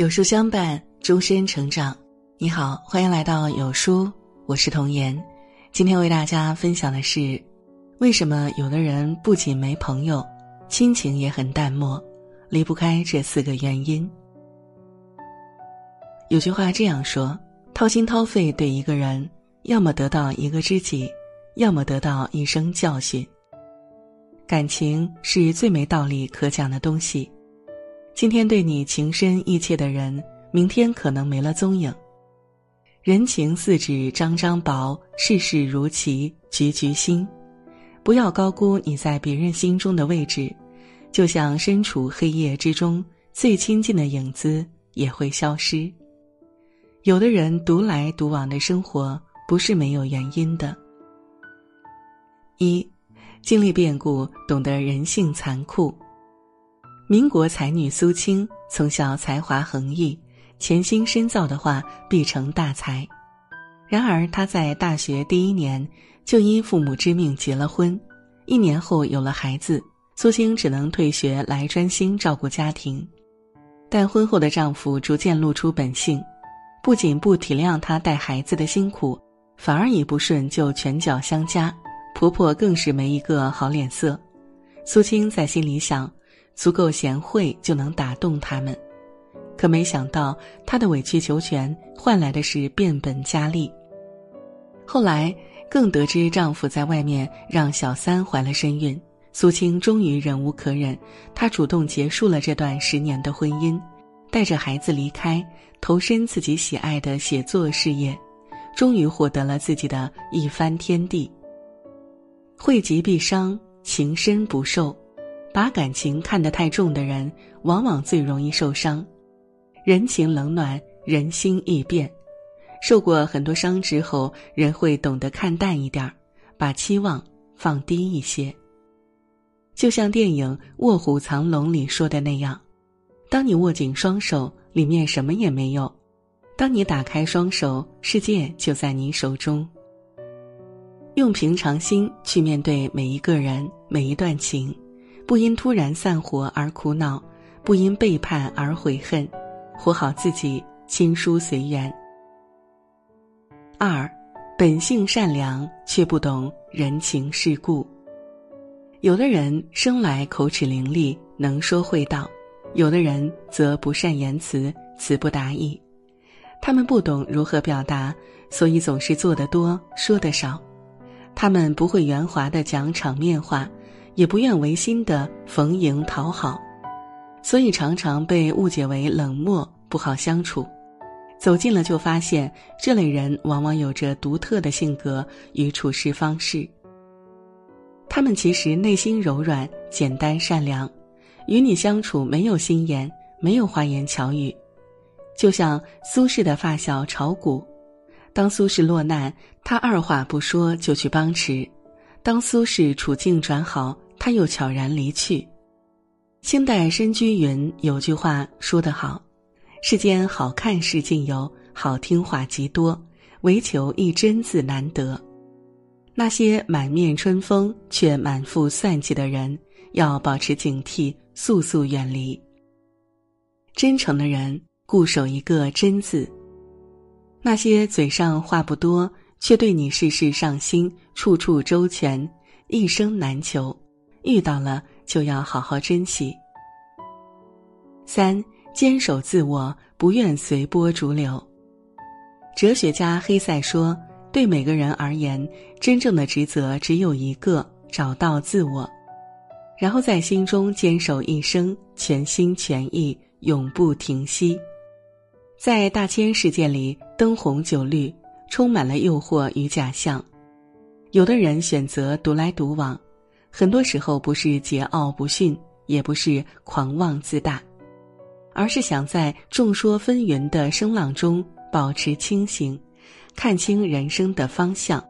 有书相伴，终身成长。你好，欢迎来到有书，我是童言。今天为大家分享的是，为什么有的人不仅没朋友，亲情也很淡漠，离不开这四个原因。有句话这样说：掏心掏肺对一个人，要么得到一个知己，要么得到一生教训。感情是最没道理可讲的东西。今天对你情深意切的人，明天可能没了踪影。人情似纸张张薄，世事如棋局局新。不要高估你在别人心中的位置，就像身处黑夜之中，最亲近的影子也会消失。有的人独来独往的生活，不是没有原因的。一，经历变故，懂得人性残酷。民国才女苏青从小才华横溢，潜心深造的话必成大才。然而她在大学第一年就因父母之命结了婚，一年后有了孩子，苏青只能退学来专心照顾家庭。但婚后的丈夫逐渐露出本性，不仅不体谅她带孩子的辛苦，反而一不顺就拳脚相加，婆婆更是没一个好脸色。苏青在心里想。足够贤惠就能打动他们，可没想到她的委曲求全换来的是变本加厉。后来更得知丈夫在外面让小三怀了身孕，苏青终于忍无可忍，她主动结束了这段十年的婚姻，带着孩子离开，投身自己喜爱的写作事业，终于获得了自己的一番天地。惠及必伤，情深不寿。把感情看得太重的人，往往最容易受伤。人情冷暖，人心易变。受过很多伤之后，人会懂得看淡一点儿，把期望放低一些。就像电影《卧虎藏龙》里说的那样：，当你握紧双手，里面什么也没有；，当你打开双手，世界就在你手中。用平常心去面对每一个人，每一段情。不因突然散伙而苦恼，不因背叛而悔恨，活好自己，亲疏随缘。二，本性善良却不懂人情世故。有的人生来口齿伶俐，能说会道；有的人则不善言辞，词不达意。他们不懂如何表达，所以总是做得多，说得少。他们不会圆滑的讲场面话。也不愿违心的逢迎讨好，所以常常被误解为冷漠不好相处。走近了就发现，这类人往往有着独特的性格与处事方式。他们其实内心柔软、简单、善良，与你相处没有心眼，没有花言巧语。就像苏轼的发小炒股，当苏轼落难，他二话不说就去帮持；当苏轼处境转好，他又悄然离去。清代申居云有句话说得好：“世间好看事尽有，好听话极多，唯求一真字难得。”那些满面春风却满腹算计的人，要保持警惕，速速远离。真诚的人固守一个真字。那些嘴上话不多，却对你事事上心、处处周全、一生难求。遇到了就要好好珍惜。三坚守自我，不愿随波逐流。哲学家黑塞说：“对每个人而言，真正的职责只有一个，找到自我，然后在心中坚守一生，全心全意，永不停息。”在大千世界里，灯红酒绿，充满了诱惑与假象。有的人选择独来独往。很多时候不是桀骜不驯，也不是狂妄自大，而是想在众说纷纭的声浪中保持清醒，看清人生的方向，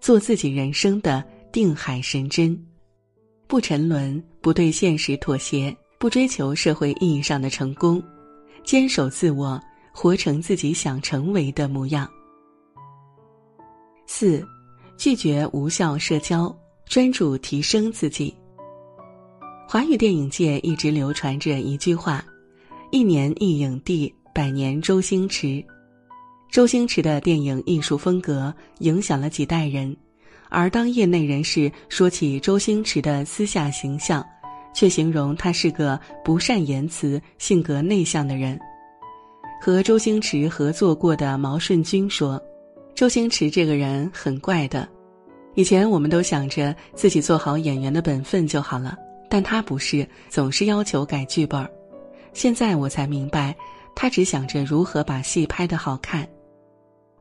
做自己人生的定海神针，不沉沦，不对现实妥协，不追求社会意义上的成功，坚守自我，活成自己想成为的模样。四，拒绝无效社交。专注提升自己。华语电影界一直流传着一句话：“一年一影帝，百年周星驰。周星驰的电影艺术风格影响了几代人，而当业内人士说起周星驰的私下形象，却形容他是个不善言辞、性格内向的人。和周星驰合作过的毛舜筠说：“周星驰这个人很怪的，以前我们都想着自己做好演员的本分就好了，但他不是，总是要求改剧本儿。现在我才明白，他只想着如何把戏拍得好看。”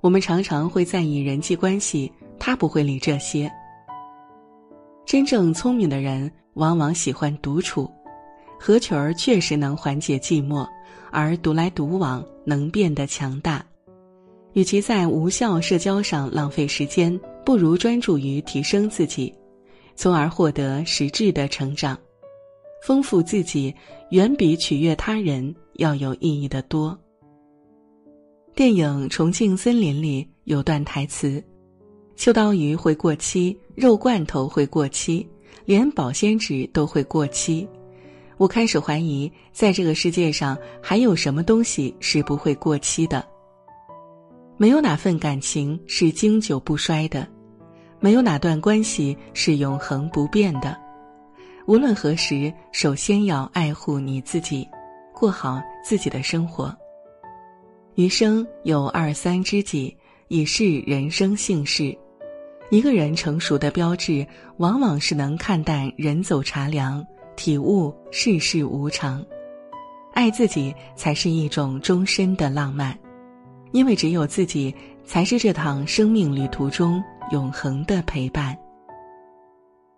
我们常常会在意人际关系，他不会理这些。真正聪明的人往往喜欢独处，合群儿确实能缓解寂寞，而独来独往能变得强大。与其在无效社交上浪费时间，不如专注于提升自己，从而获得实质的成长，丰富自己，远比取悦他人要有意义的多。电影《重庆森林》里有段台词：“秋刀鱼会过期，肉罐头会过期，连保鲜纸都会过期。我开始怀疑，在这个世界上还有什么东西是不会过期的。没有哪份感情是经久不衰的，没有哪段关系是永恒不变的。无论何时，首先要爱护你自己，过好自己的生活。”余生有二三知己，已是人生幸事。一个人成熟的标志，往往是能看淡人走茶凉，体悟世事无常。爱自己才是一种终身的浪漫，因为只有自己，才是这趟生命旅途中永恒的陪伴。